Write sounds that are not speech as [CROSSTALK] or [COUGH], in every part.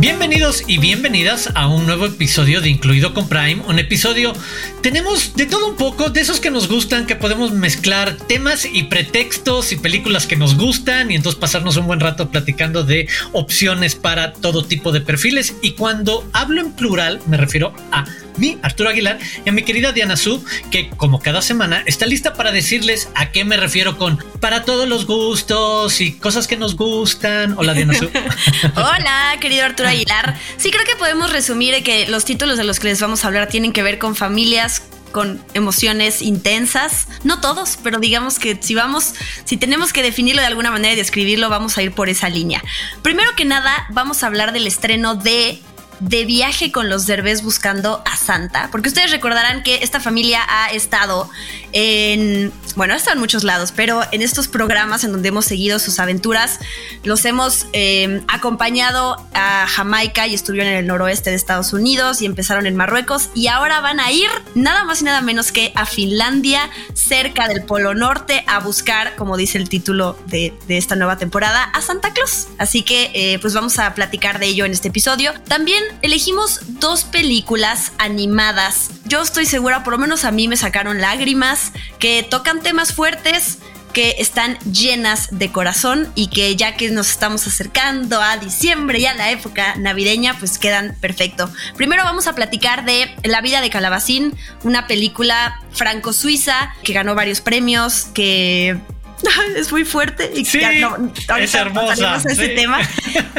Bienvenidos y bienvenidas a un nuevo episodio de Incluido con Prime. Un episodio, tenemos de todo un poco, de esos que nos gustan, que podemos mezclar temas y pretextos y películas que nos gustan y entonces pasarnos un buen rato platicando de opciones para todo tipo de perfiles. Y cuando hablo en plural, me refiero a mí, Arturo Aguilar, y a mi querida Diana Su, que como cada semana está lista para decirles a qué me refiero con para todos los gustos y cosas que nos gustan. Hola, Diana Su. [LAUGHS] Hola, querido Arturo Aguilar. Sí, creo que podemos resumir que los títulos de los que les vamos a hablar tienen que ver con familias con emociones intensas. No todos, pero digamos que si vamos, si tenemos que definirlo de alguna manera y describirlo, vamos a ir por esa línea. Primero que nada, vamos a hablar del estreno de de viaje con los derbés buscando a Santa, porque ustedes recordarán que esta familia ha estado en, bueno, ha estado en muchos lados, pero en estos programas en donde hemos seguido sus aventuras, los hemos eh, acompañado a Jamaica y estuvieron en el noroeste de Estados Unidos y empezaron en Marruecos y ahora van a ir nada más y nada menos que a Finlandia, cerca del Polo Norte, a buscar, como dice el título de, esta nueva temporada, a Santa Claus. Así que eh, pues vamos a platicar de ello en este episodio. También elegimos dos películas animadas. Yo estoy segura, por lo menos a mí me sacaron lágrimas, que tocan temas fuertes, que están llenas de corazón y que ya que nos estamos acercando a diciembre y a la época navideña, pues quedan perfecto. Primero vamos a platicar de La vida de Calabacín, una película franco-suiza que ganó varios premios, que [LAUGHS] es muy fuerte y sí, no, es hermosa. ese tema. [LAUGHS]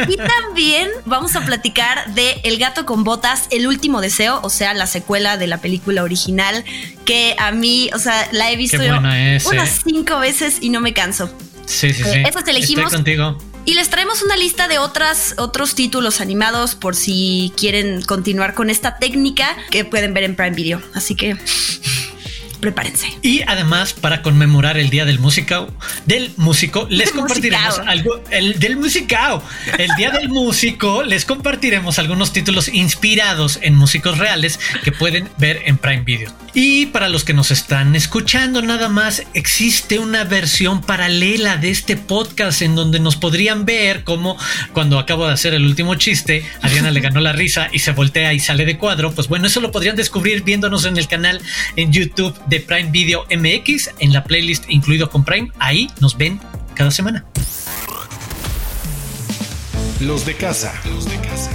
Y también vamos a platicar de El gato con botas, El último deseo, o sea, la secuela de la película original, que a mí, o sea, la he visto unas cinco veces y no me canso. Sí, sí, sí. Eso te elegimos. Estoy contigo. Y les traemos una lista de otras, otros títulos animados por si quieren continuar con esta técnica que pueden ver en Prime Video. Así que prepárense. Y además, para conmemorar el Día del Músico, del músico, les compartiremos algo, el del musicao, el Día del Músico, les compartiremos algunos títulos inspirados en músicos reales que pueden ver en Prime Video. Y para los que nos están escuchando nada más, existe una versión paralela de este podcast en donde nos podrían ver como cuando acabo de hacer el último chiste, Adriana le ganó la risa y se voltea y sale de cuadro. Pues bueno, eso lo podrían descubrir viéndonos en el canal en YouTube de Prime Video MX, en la playlist incluido con Prime. Ahí nos ven cada semana. Los de casa. Los de casa.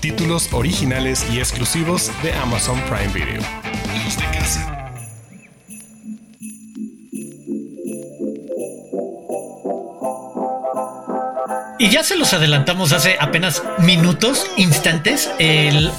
Títulos originales y exclusivos de Amazon Prime Video. Los de Y ya se los adelantamos hace apenas minutos, instantes.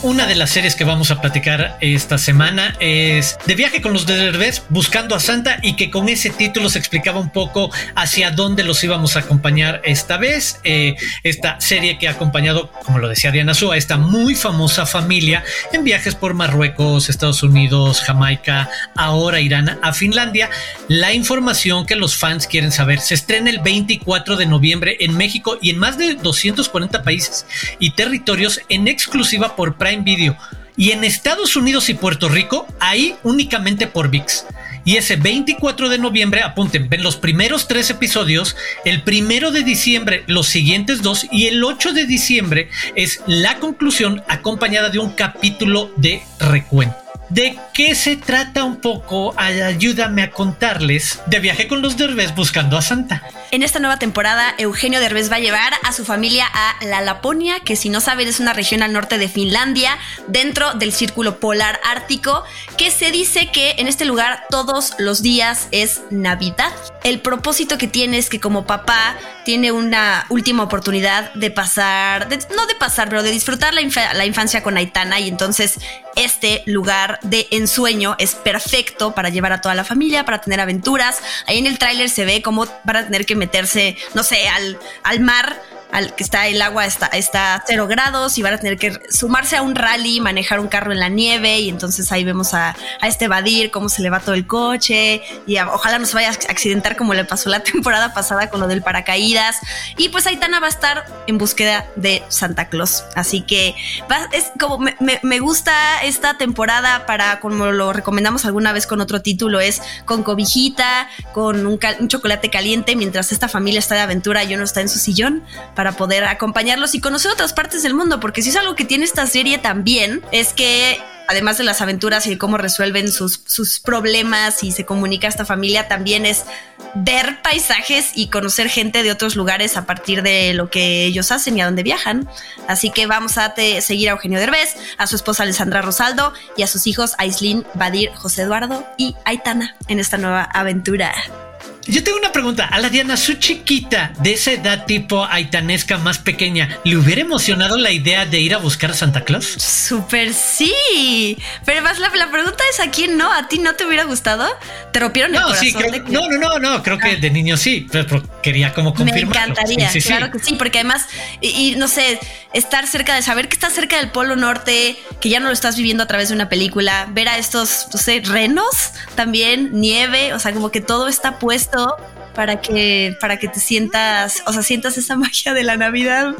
una de las series que vamos a platicar esta semana es De viaje con los Derbez buscando a Santa y que con ese título se explicaba un poco hacia dónde los íbamos a acompañar esta vez. Eh, esta serie que ha acompañado, como lo decía Diana Su, a esta muy famosa familia en viajes por Marruecos, Estados Unidos, Jamaica, ahora Irán, a Finlandia. La información que los fans quieren saber se estrena el 24 de noviembre en México y en más de 240 países y territorios en exclusiva por Prime Video. Y en Estados Unidos y Puerto Rico, ahí únicamente por VIX. Y ese 24 de noviembre, apunten, ven los primeros tres episodios, el primero de diciembre los siguientes dos y el 8 de diciembre es la conclusión acompañada de un capítulo de recuento. ¿De qué se trata un poco? Ayúdame a contarles. De viaje con los Derbez buscando a Santa. En esta nueva temporada, Eugenio Derbez va a llevar a su familia a la Laponia, que si no saben es una región al norte de Finlandia, dentro del círculo polar ártico, que se dice que en este lugar todos los días es Navidad. El propósito que tiene es que como papá tiene una última oportunidad de pasar, no de pasar, pero de disfrutar la, infancia con Aitana y entonces este lugar de ensueño es perfecto para llevar a toda la familia, para tener aventuras. Ahí en el tráiler se ve cómo van a tener que meterse, no sé, al, al mar al que está el agua está, está a cero grados y van a tener que sumarse a un rally, manejar un carro en la nieve y entonces ahí vemos a, a este Badir cómo se le va todo el coche y ojalá no se vaya a accidentar como le pasó la [LAUGHS] temporada pasada con lo del paracaídas y pues Aitana va a estar en búsqueda de Santa Claus. Así que es como me, me, gusta esta temporada para como lo recomendamos alguna vez con otro título es con cobijita, con un, un chocolate caliente mientras esta familia está de aventura y uno está en su sillón poder acompañarlos y conocer otras partes del mundo, porque si es algo que tiene esta serie también, es que además de las aventuras y cómo resuelven sus, sus problemas y se comunica esta familia, también es ver paisajes y conocer gente de otros lugares a partir de lo que ellos hacen y a dónde viajan. Así que vamos a seguir a Eugenio Derbez, a su esposa Alessandra Rosaldo y a sus hijos Aislin, Badir, José Eduardo y Aitana en esta nueva aventura. Yo tengo una pregunta. A la Diana, su chiquita, de esa edad tipo aitanesca más pequeña, ¿le hubiera emocionado la idea de ir a buscar a Santa Claus? Súper sí. Pero más la, pregunta es a quién no, a ti no te hubiera gustado. Te rompieron el corazón. No, no, no, no, creo que ah. de niño sí, pero quería como confirmar. Me encantaría, claro que sí, porque además, y, no sé, estar cerca de saber que estás cerca del Polo Norte, que ya no lo estás viviendo a través de una película, ver a estos, no sé, renos también, nieve, o sea, como que todo está puesto para que, para que te sientas, o sea, sientas esa [LAUGHS] magia de la Navidad.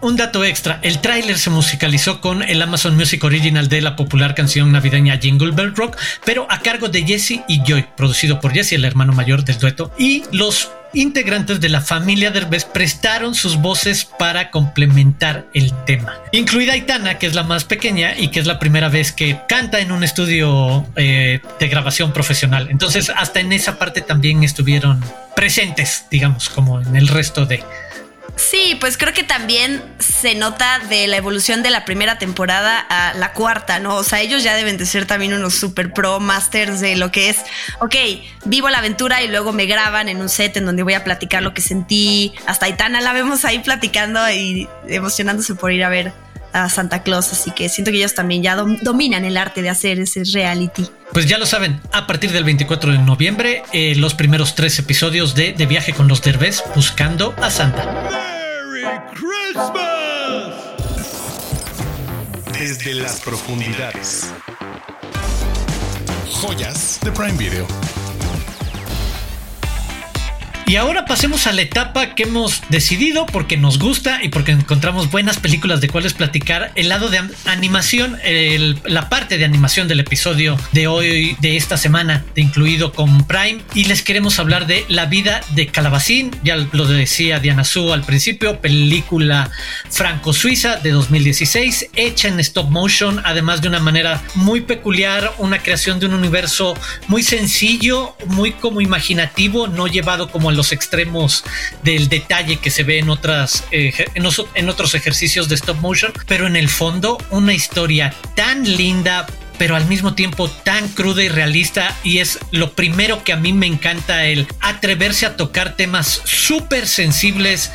Un dato extra, el tráiler se musicalizó con el Amazon Music Original de la popular canción navideña Jingle Bell Rock, pero a cargo de Jesse y Joy, producido por Jesse, el hermano mayor del dueto, y los integrantes de la familia Derbez prestaron sus voces para complementar el tema, incluida Aitana, que es la más pequeña y que es la primera vez que canta en un estudio eh, de grabación profesional. Entonces, hasta en esa parte también estuvieron presentes, digamos, como en el resto de, Sí, pues creo que también se nota de la evolución de la primera temporada a la cuarta, ¿no? O sea, ellos ya deben de ser también unos super pro masters de lo que es, ok, vivo la aventura y luego me graban en un set en donde voy a platicar lo que sentí. Hasta Aitana la vemos ahí platicando y emocionándose por ir a ver a Santa Claus, así que siento que ellos también ya dominan el arte de hacer ese reality. Pues ya lo saben, a partir del 24 de noviembre, eh, los primeros tres episodios de De Viaje con los Derbez buscando a Santa. Christmas. Desde las profundidades. Joyas de Prime Video. Y ahora pasemos a la etapa que hemos decidido porque nos gusta y porque encontramos buenas películas de cuales platicar. El lado de animación, la parte de animación del episodio de hoy, de esta semana, incluido con Prime. Y les queremos hablar de La vida de Calabacín. Ya lo decía Diana Su al principio, película franco-suiza de 2016, hecha en stop motion, además de una manera muy peculiar, una creación de un universo muy sencillo, muy como imaginativo, no llevado como a los extremos del detalle que se ve en otras eh, en, otros ejercicios de stop motion, pero en el fondo una historia tan linda, pero al mismo tiempo tan cruda y realista y es lo primero que a mí me encanta el atreverse a tocar temas súper sensibles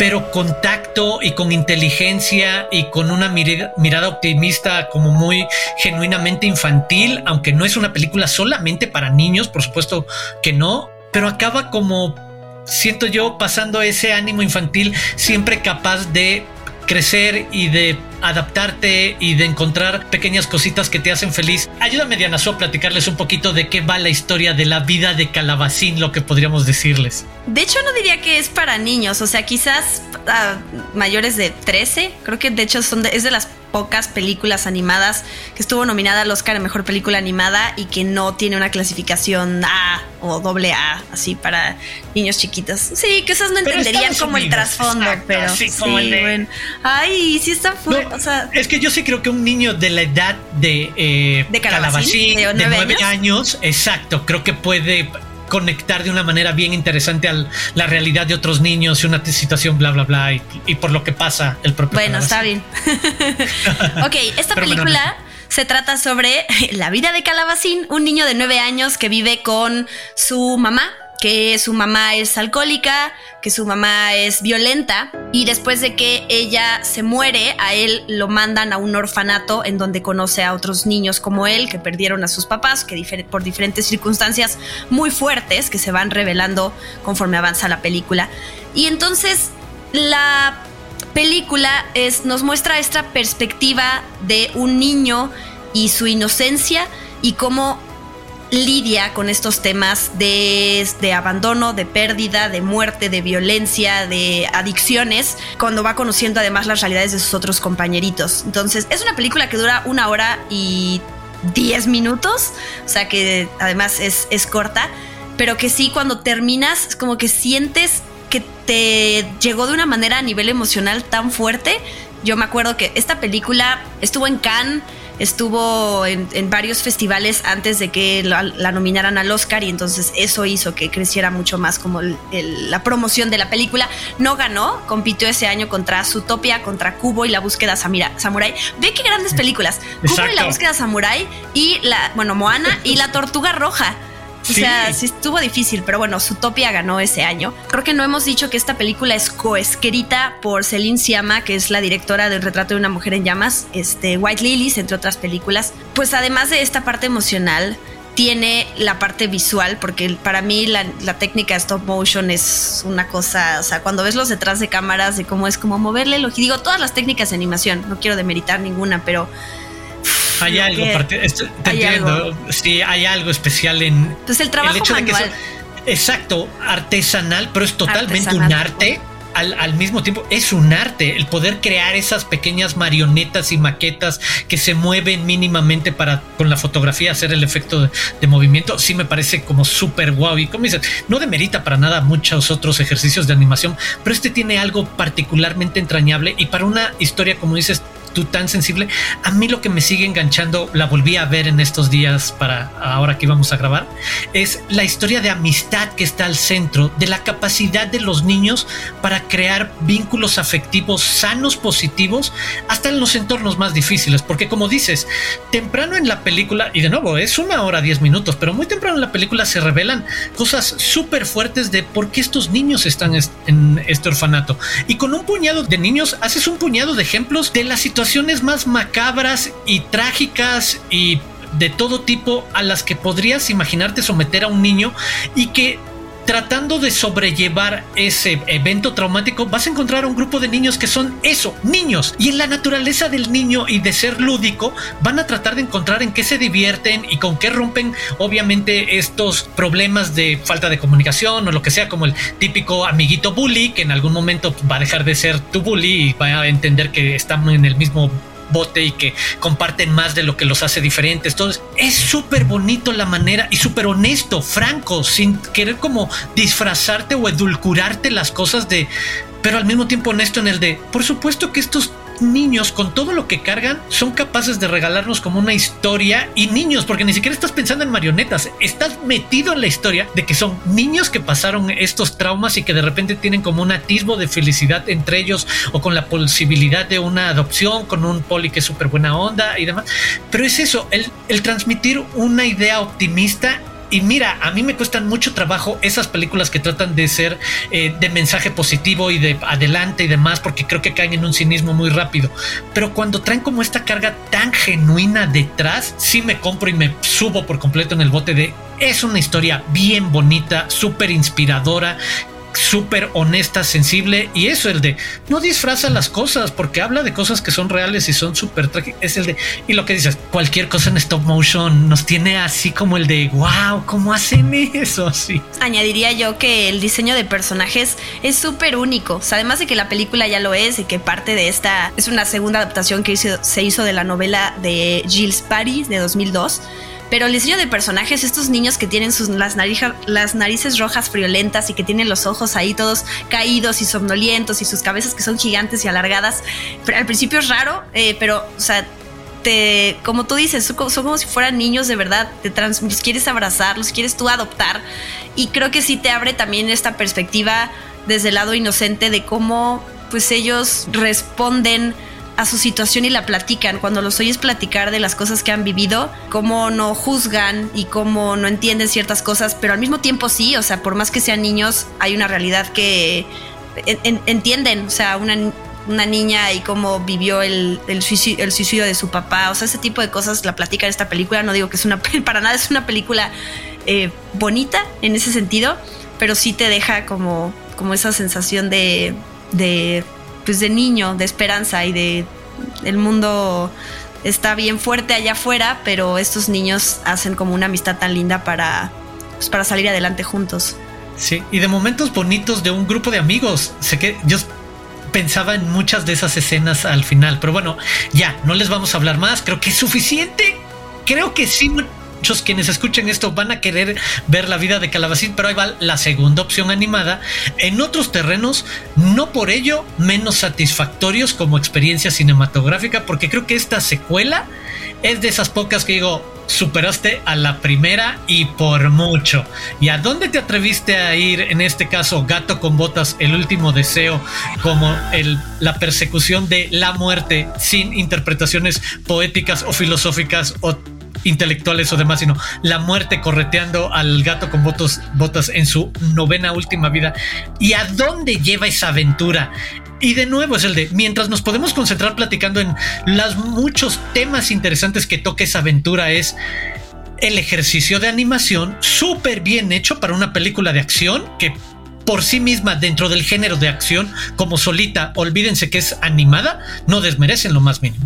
pero con tacto y con inteligencia y con una mirada, optimista como muy genuinamente infantil, aunque no es una película solamente para niños, por supuesto que no, pero acaba como, siento yo, pasando ese ánimo infantil, siempre capaz de crecer y de adaptarte y de encontrar pequeñas cositas que te hacen feliz. Ayúdame, Diana, a platicarles un poquito de qué va la historia de la vida de Calabacín, lo que podríamos decirles. De hecho, no diría que es para niños, o sea, quizás ah, mayores de 13, creo que de hecho son es de las pocas películas animadas que estuvo nominada al Oscar a Mejor Película Animada y que no tiene una clasificación A o doble A, así para niños chiquitos. Sí, que esas no entenderían como el trasfondo, pero sí, bueno. Ay, sí está fuerte es que yo sí creo que un niño de la edad de, eh, de Calabacín, de, nueve, años? exacto, creo que puede conectar de una manera bien interesante a la realidad de otros niños y una situación bla bla bla y, por lo que pasa el propio bueno está bien. [LAUGHS] Ok esta película se trata sobre la vida de Calabacín un niño de nueve años que vive con su mamá que su mamá es alcohólica, que su mamá es violenta y después de que ella se muere, a él lo mandan a un orfanato en donde conoce a otros niños como él que perdieron a sus papás, que por diferentes circunstancias muy fuertes que se van revelando conforme avanza la película. Y entonces la película es, nos muestra esta perspectiva de un niño y su inocencia y cómo lidia con estos temas de, de, abandono, de pérdida, de muerte, de violencia, de adicciones, cuando va conociendo además las realidades de sus otros compañeritos. Entonces, es una película que dura una hora y diez minutos, o sea que además es, es corta, pero que sí cuando terminas como que sientes que te llegó de una manera a nivel emocional tan fuerte. Yo me acuerdo que esta película estuvo en Cannes, estuvo en, varios festivales antes de que la, nominaran al Oscar y entonces eso hizo que creciera mucho más como la promoción de la película. No ganó, compitió ese año contra Zootopia, contra Cubo y La búsqueda Samurai. Ve qué grandes películas. Cubo y La búsqueda Samurai y la, bueno, Moana y La Tortuga Roja. O sea, sí estuvo difícil, pero bueno, Zootopia ganó ese año. Creo que no hemos dicho que esta película es coescrita por Celine Siama, que es la directora del retrato de una mujer en llamas, este, White Lilies, entre otras películas. Pues además de esta parte emocional, tiene la parte visual, porque para mí la, técnica de stop motion es una cosa, o sea, cuando ves los detrás de cámaras, de cómo es como moverle el Digo, todas las técnicas de animación, no quiero demeritar ninguna, pero hay algo, te entiendo. Sí, hay algo especial en. Pues el trabajo hecho manual. exacto, artesanal, pero es totalmente un arte. Al, mismo tiempo es un arte el poder crear esas pequeñas marionetas y maquetas que se mueven mínimamente para con la fotografía hacer el efecto de, movimiento sí me parece como súper guau y como dices no demerita para nada muchos otros ejercicios de animación pero este tiene algo particularmente entrañable y para una historia como dices tú tan sensible. A mí lo que me sigue enganchando, la volví a ver en estos días para ahora que íbamos a grabar, es la historia de amistad que está al centro, de la capacidad de los niños para crear vínculos afectivos sanos, positivos, hasta en los entornos más difíciles. Porque como dices, temprano en la película, y de nuevo, es una hora, diez minutos, pero muy temprano en la película se revelan cosas súper fuertes de por qué estos niños están en este orfanato. Y con un puñado de niños haces un puñado de ejemplos de la situación situaciones más macabras y trágicas y de todo tipo a las que podrías imaginarte someter a un niño y que tratando de sobrellevar ese evento traumático, vas a encontrar un grupo de niños que son eso, niños. Y en la naturaleza del niño y de ser lúdico, van a tratar de encontrar en qué se divierten y con qué rompen, obviamente, estos problemas de falta de comunicación o lo que sea, como el típico amiguito bully, que en algún momento va a dejar de ser tu bully y va a entender que están en el mismo bote y que comparten más de lo que los hace diferentes. Entonces, es súper bonito la manera y súper honesto, franco, sin querer como disfrazarte o edulcurarte las cosas de, pero al mismo tiempo honesto en el de, por supuesto que estos niños con todo lo que cargan son capaces de regalarnos como una historia y niños, porque ni siquiera estás pensando en marionetas, estás metido en la historia de que son niños que pasaron estos traumas y que de repente tienen como un atisbo de felicidad entre ellos o con la posibilidad de una adopción con un poli que es súper buena onda y demás. Pero es eso, el, el transmitir una idea optimista y mira, a mí me cuestan mucho trabajo esas películas que tratan de ser eh, de mensaje positivo y de adelante y demás, porque creo que caen en un cinismo muy rápido. Pero cuando traen como esta carga tan genuina detrás, sí me compro y me subo por completo en el bote de es una historia bien bonita, súper inspiradora, súper honesta, sensible y eso, el de no disfraza las cosas porque habla de cosas que son reales y son súper trágicas. Es el de, y lo que dices, cualquier cosa en stop motion nos tiene así como el de, wow, ¿cómo hacen eso? Así. Añadiría yo que el diseño de personajes es súper único. además de que la película ya lo es y que parte de esta es una segunda adaptación que se hizo de la novela de Gilles Paris de 2002 pero el diseño de personajes, estos niños que tienen sus, las, las narices rojas friolentas y que tienen los ojos ahí todos caídos y somnolientos y sus cabezas que son gigantes y alargadas, pero al principio es raro, eh, pero, o sea, te, como tú dices, son como, si fueran niños de verdad, te trans, los quieres abrazar, los quieres tú adoptar. Y creo que sí te abre también esta perspectiva desde el lado inocente de cómo pues ellos responden a su situación y la platican. Cuando los oyes platicar de las cosas que han vivido, cómo no juzgan y cómo no entienden ciertas cosas, pero al mismo tiempo sí, o sea, por más que sean niños, hay una realidad que entienden, o sea, una, una niña y cómo vivió el, el, suicidio, de su papá, o sea, ese tipo de cosas la platican en esta película, no digo que es una, para nada es una película eh, bonita en ese sentido, pero sí te deja como, como esa sensación de de, pues de niño, de esperanza y de el mundo está bien fuerte allá afuera, pero estos niños hacen como una amistad tan linda para, pues, para salir adelante juntos. Sí, y de momentos bonitos de un grupo de amigos. Sé que yo pensaba en muchas de esas escenas al final, pero bueno, ya, no les vamos a hablar más, creo que es suficiente. Creo que sí, muchos quienes escuchen esto van a querer ver la vida de Calabacín, pero ahí va la segunda opción animada en otros terrenos, no por ello menos satisfactorios como experiencia cinematográfica, porque creo que esta secuela es de esas pocas que digo, superaste a la primera y por mucho. ¿Y a dónde te atreviste a ir en este caso Gato con Botas, el último deseo, como el, la persecución de la muerte sin interpretaciones poéticas o filosóficas o intelectuales o demás, sino la muerte correteando al gato con botas, botas en su novena última vida. ¿Y a dónde lleva esa aventura? Y de nuevo es el de, mientras nos podemos concentrar platicando en los muchos temas interesantes que toca esa aventura, es el ejercicio de animación súper bien hecho para una película de acción que por sí misma dentro del género de acción como solita, olvídense que es animada, no desmerecen lo más mínimo.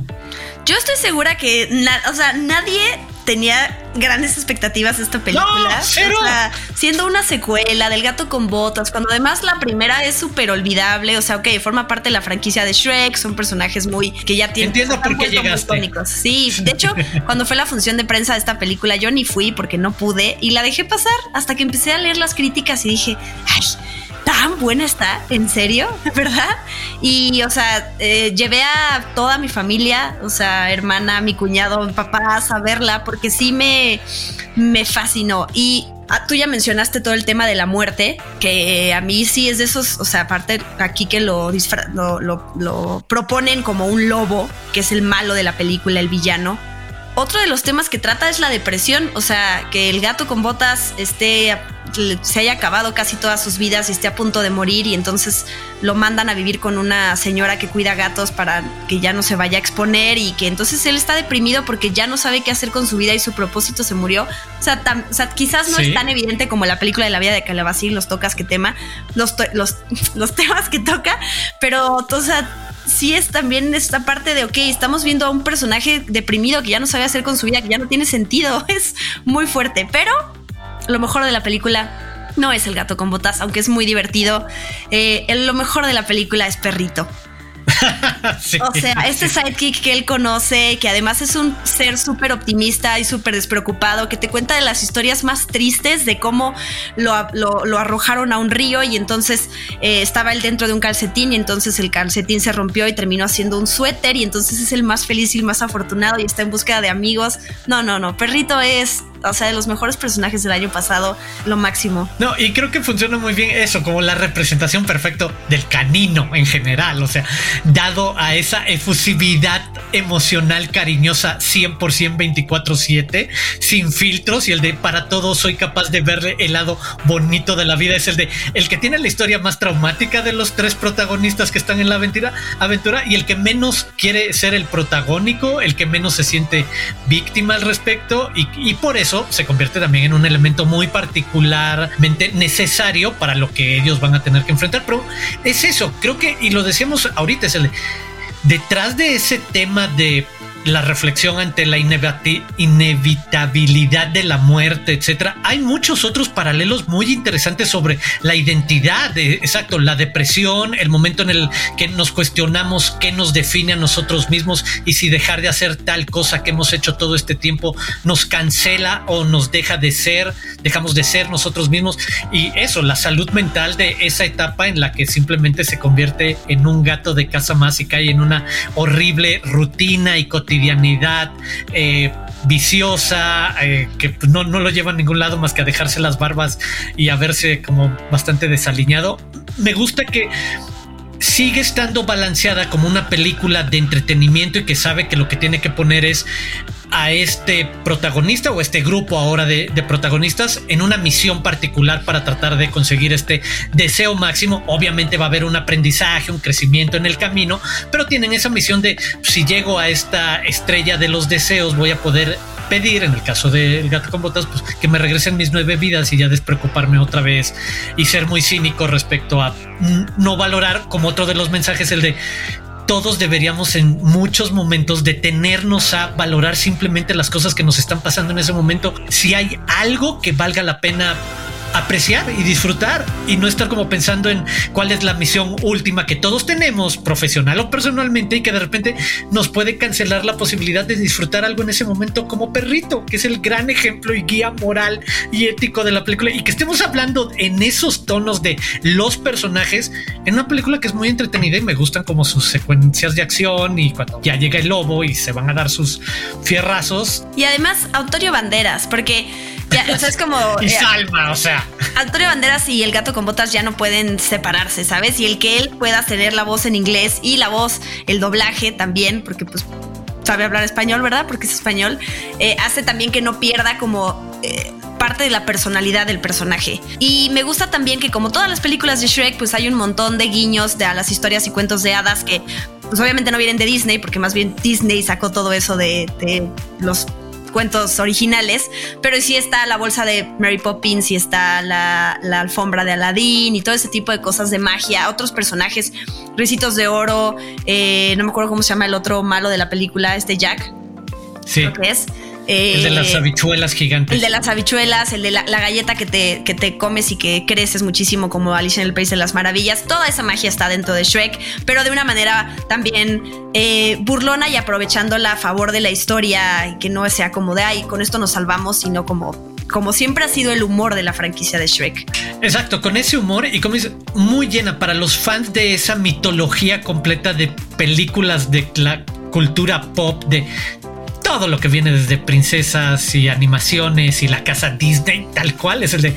Yo estoy segura que, o sea, nadie tenía grandes expectativas de esta película. O sea, siendo una secuela del gato con botas, cuando además la primera es súper olvidable. O sea, ok, forma parte de la franquicia de Shrek, son personajes muy que ya tienen. Entiendo por qué llegaste. Sí, de hecho, [LAUGHS] cuando fue la función de prensa de esta película, yo ni fui porque no pude y la dejé pasar hasta que empecé a leer las críticas y dije, ay tan buena está, en serio, [LAUGHS] ¿verdad? Y, o sea, eh, llevé a toda mi familia, o sea, hermana, mi cuñado, papá, a verla, porque sí me, me fascinó. Y ah, tú ya mencionaste todo el tema de la muerte, que a mí sí es de esos, o sea, aparte aquí que lo, lo, lo proponen como un lobo, que es el malo de la película, el villano otro de los temas que trata es la depresión, o sea, que el gato con botas esté se haya acabado casi todas sus vidas y esté a punto de morir y entonces lo mandan a vivir con una señora que cuida gatos para que ya no se vaya a exponer y que entonces él está deprimido porque ya no sabe qué hacer con su vida y su propósito se murió. O sea, quizás no es tan evidente como la película de la vida de Calabacín, los tocas que tema, los, los, [LAUGHS] los temas que toca, pero o sea, sí es también esta parte de, ok, estamos viendo a un personaje deprimido que ya no sabe hacer con su vida, que ya no tiene sentido. [LAUGHS] Es muy fuerte, pero lo mejor de la película no es el gato con botas, aunque es muy divertido. Eh, lo mejor de la película es Perrito. [LAUGHS] O sea, este sidekick que él conoce, que además es un ser súper optimista y súper despreocupado, que te cuenta de las historias más tristes de cómo lo, arrojaron a un río y entonces eh, estaba él dentro de un calcetín y entonces el calcetín se rompió y terminó haciendo un suéter y entonces es el más feliz y el más afortunado y está en búsqueda de amigos. No, no, no, perrito es o sea, de los mejores personajes del año pasado, lo máximo. No, y creo que funciona muy bien eso, como la representación perfecta del canino en general, o sea, dado a esa efusividad emocional cariñosa 100% 24/7, sin filtros y el de para todo soy capaz de verle el lado bonito de la vida es el de el que tiene la historia más traumática de los tres protagonistas que están en la aventura, aventura y el que menos quiere ser el protagónico, el que menos se siente víctima al respecto y, y por eso se convierte también en un elemento muy particularmente necesario para lo que ellos van a tener que enfrentar. Pero es eso, creo que, y lo decíamos ahorita, es el detrás de ese tema de la reflexión ante la inevitabilidad de la muerte, etcétera. Hay muchos otros paralelos muy interesantes sobre la identidad, exacto, la depresión, el momento en el que nos cuestionamos qué nos define a nosotros mismos y si dejar de hacer tal cosa que hemos hecho todo este tiempo nos cancela o nos deja de ser, dejamos de ser nosotros mismos y eso, la salud mental de esa etapa en la que simplemente se convierte en un gato de casa más y cae en una horrible rutina y cotidiana cotidianidad eh, viciosa, eh, que no, no lo lleva a ningún lado más que a dejarse las barbas y a verse como bastante desaliñado. Me gusta que sigue estando balanceada como una película de entretenimiento y que sabe que lo que tiene que poner es a este protagonista o este grupo ahora de, protagonistas en una misión particular para tratar de conseguir este deseo máximo. Obviamente va a haber un aprendizaje, un crecimiento en el camino, pero tienen esa misión de si llego a esta estrella de los deseos voy a poder pedir, en el caso del gato con botas, pues que me regresen mis nueve vidas y ya despreocuparme otra vez y ser muy cínico respecto a no valorar como otro de los mensajes el de todos deberíamos en muchos momentos detenernos a valorar simplemente las cosas que nos están pasando en ese momento. Si hay algo que valga la pena apreciar y disfrutar y no estar como pensando en cuál es la misión última que todos tenemos, profesional o personalmente, y que de repente nos puede cancelar la posibilidad de disfrutar algo en ese momento como perrito, que es el gran ejemplo y guía moral y ético de la película, y que estemos hablando en esos tonos de los personajes en una película que es muy entretenida y me gustan como sus secuencias de acción y cuando ya llega el lobo y se van a dar sus fierrazos. Y además, Antonio Banderas, porque ya, o sea, es como. y eh, Salma, o sea. Antonio Banderas y el gato con botas ya no pueden separarse, ¿sabes? Y el que él pueda tener la voz en inglés y la voz, el doblaje también, porque pues sabe hablar español, ¿verdad? Porque es español, eh, hace también que no pierda como eh, parte de la personalidad del personaje. Y me gusta también que como todas las películas de Shrek, pues hay un montón de guiños de a las historias y cuentos de hadas que pues obviamente no vienen de Disney, porque más bien Disney sacó todo eso de, de los cuentos originales, pero sí está la bolsa de Mary Poppins y está la, alfombra de Aladdin y todo ese tipo de cosas de magia, otros personajes, Ricitos de Oro, eh, no me acuerdo cómo se llama el otro malo de la película, este Jack. Sí. Creo que es el de las eh, habichuelas gigantes. El de las habichuelas, el de la, galleta que te, que te comes y que creces muchísimo como Alicia en el País de las Maravillas. Toda esa magia está dentro de Shrek, pero de una manera también eh, burlona y aprovechándola a favor de la historia y que no sea como de, ay, con esto nos salvamos, sino como como siempre ha sido el humor de la franquicia de Shrek. Exacto, con ese humor y como dice, muy llena para los fans de esa mitología completa de películas de la cultura pop, de todo lo que viene desde princesas y animaciones y la casa Disney, tal cual, es el de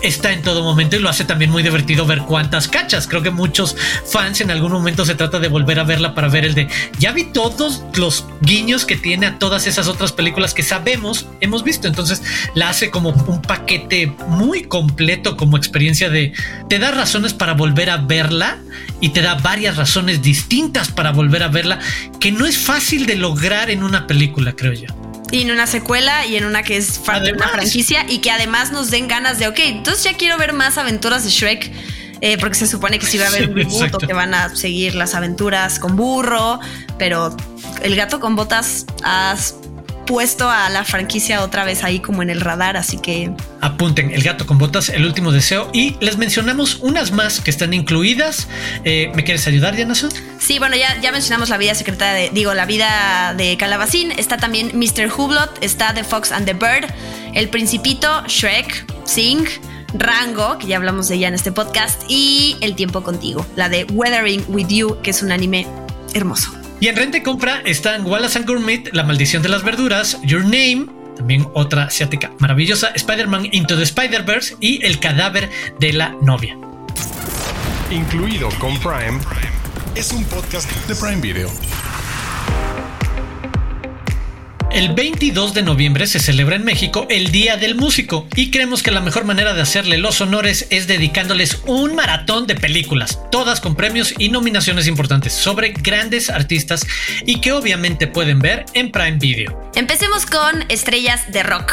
está en todo momento y lo hace también muy divertido ver cuántas cachas. Creo que muchos fans en algún momento se trata de volver a verla para ver el de ya vi todos los guiños que tiene a todas esas otras películas que sabemos, hemos visto. Entonces la hace como un paquete muy completo como experiencia de te da razones para volver a verla y te da varias razones distintas para volver a verla que no es fácil de lograr en una película, creo yo. Y en una secuela y en una que es parte de una franquicia y que además nos den ganas de, ok, entonces ya quiero ver más aventuras de Shrek. Eh, porque se supone que sí va a haber un [LAUGHS] reboot o que van a seguir las aventuras con burro, pero el gato con botas has puesto a la franquicia otra vez ahí como en el radar, así que... Apunten El gato con botas, El último deseo y les mencionamos unas más que están incluidas. Eh, ¿Me quieres ayudar, Diana? Sí, bueno, ya, ya mencionamos la vida secreta de, digo, la vida de Calabacín, está también Mr. Hublot, está The Fox and the Bird, El Principito, Shrek, Sing, Rango, que ya hablamos de ella en este podcast, y El tiempo contigo, la de Weathering with You, que es un anime hermoso. Y en renta compra están Wallace and Gourmet, La maldición de las verduras, Your Name, también otra asiática maravillosa, Spider-Man Into the Spider-Verse y El cadáver de la novia. Incluido con Prime, es un podcast de Prime Video. El 22 de noviembre se celebra en México el Día del Músico y creemos que la mejor manera de hacerle los honores es dedicándoles un maratón de películas, todas con premios y nominaciones importantes sobre grandes artistas y que obviamente pueden ver en Prime Video. Empecemos con Estrellas de Rock.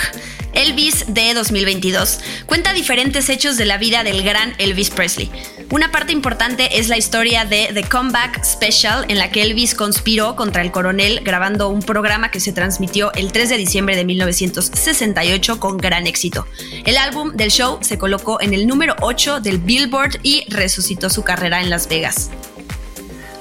Elvis de 2022 cuenta diferentes hechos de la vida del gran Elvis Presley. Una parte importante es la historia de The Comeback Special, en la que Elvis conspiró contra el coronel grabando un programa que se transmitió el 3 de diciembre de 1968 con gran éxito. El álbum del show se colocó en el número 8 del Billboard y resucitó su carrera en Las Vegas.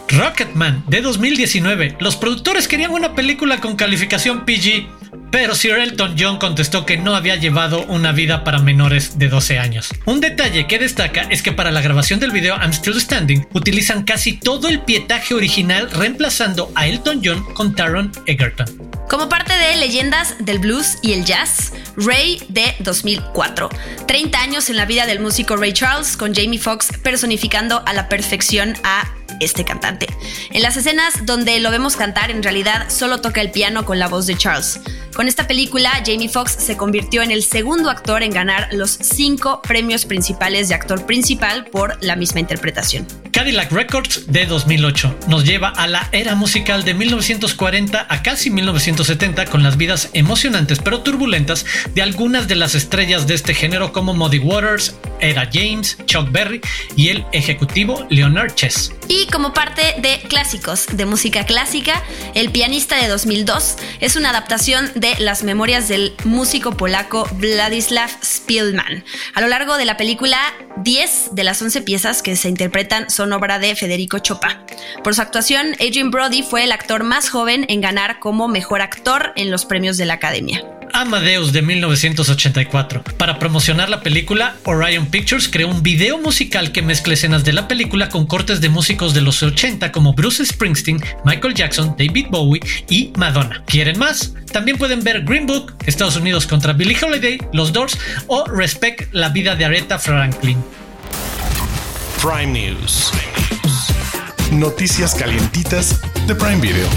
Rocketman de 2019. Los productores querían una película con calificación PG pero Sir Elton John contestó que no había llevado una vida para menores de 12 años. Un detalle que destaca es que para la grabación del video I'm Still Standing utilizan casi todo el pietaje original reemplazando a Elton John con Taron Egerton. Como parte de Leyendas del Blues y el Jazz, Ray de 2004. 30 años en la vida del músico Ray Charles con Jamie Foxx personificando a la perfección a este cantante. En las escenas donde lo vemos cantar, en realidad solo toca el piano con la voz de Charles. Con esta película, Jamie Foxx se convirtió en el segundo actor en ganar los cinco premios principales de actor principal por la misma interpretación. Cadillac Records de 2008 nos lleva a la era musical de 1940 a casi 1970 con las vidas emocionantes pero turbulentas de algunas de las estrellas de este género como Muddy Waters, Era James, Chuck Berry y el ejecutivo Leonard Chess. Y como parte de clásicos de música clásica, El pianista de 2002 es una adaptación de las memorias del músico polaco Vladislav Spielman. A lo largo de la película, 10 de las 11 piezas que se interpretan son obra de Federico Chopin. Por su actuación, Adrian Brody fue el actor más joven en ganar como mejor actor en los premios de la Academia. Amadeus de 1984. Para promocionar la película, Orion Pictures creó un video musical que mezcla escenas de la película con cortes de músicos de los 80 como Bruce Springsteen, Michael Jackson, David Bowie y Madonna. ¿Quieren más? También pueden ver Green Book, Estados Unidos contra Billie Holiday, Los Doors o Respect la vida de Aretha Franklin. Prime News. Noticias calientitas de Prime Video.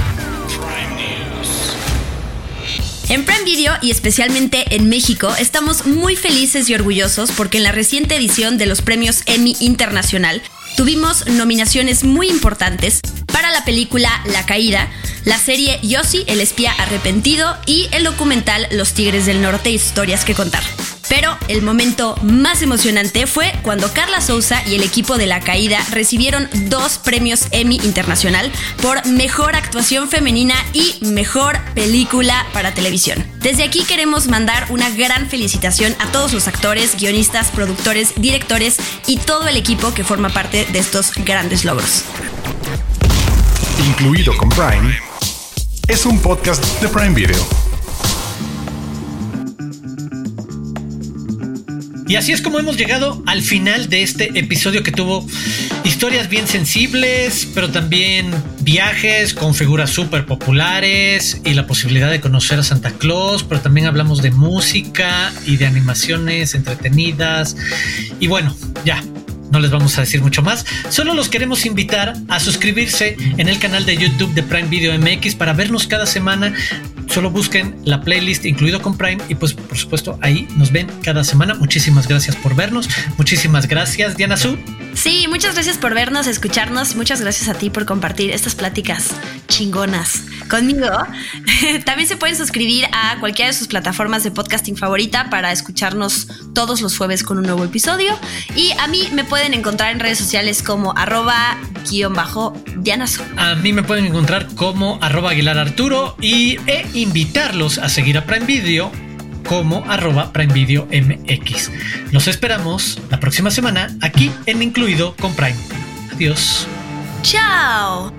En Prime Video y especialmente en México estamos muy felices y orgullosos porque en la reciente edición de los premios Emmy Internacional tuvimos nominaciones muy importantes para la película La Caída, la serie Yossi, el espía arrepentido y el documental Los Tigres del Norte, historias que contar. Pero el momento más emocionante fue cuando Carla Souza y el equipo de La Caída recibieron dos premios Emmy Internacional por Mejor Actuación Femenina y Mejor Película para Televisión. Desde aquí queremos mandar una gran felicitación a todos los actores, guionistas, productores, directores y todo el equipo que forma parte de estos grandes logros. Incluido con Prime, es un podcast de Prime Video. Y así es como hemos llegado al final de este episodio que tuvo historias bien sensibles, pero también viajes con figuras súper populares y la posibilidad de conocer a Santa Claus, pero también hablamos de música y de animaciones entretenidas. Y bueno, ya, no les vamos a decir mucho más. Solo los queremos invitar a suscribirse en el canal de YouTube de Prime Video MX para vernos cada semana Solo busquen la playlist incluido con Prime y pues por supuesto ahí nos ven cada semana. Muchísimas gracias por vernos. Muchísimas gracias Diana Su. Sí, muchas gracias por vernos, escucharnos. Muchas gracias a ti por compartir estas pláticas chingonas conmigo. [LAUGHS] También se pueden suscribir a cualquiera de sus plataformas de podcasting favorita para escucharnos todos los jueves con un nuevo episodio. Y a mí me pueden encontrar en redes sociales como arroba guion bajo Dianazo. A mí me pueden encontrar como arroba Aguilar Arturo y e invitarlos a seguir a Prime Video como arroba Prime Video MX. Los esperamos la próxima semana aquí en Incluido con Prime. Adiós. Chao.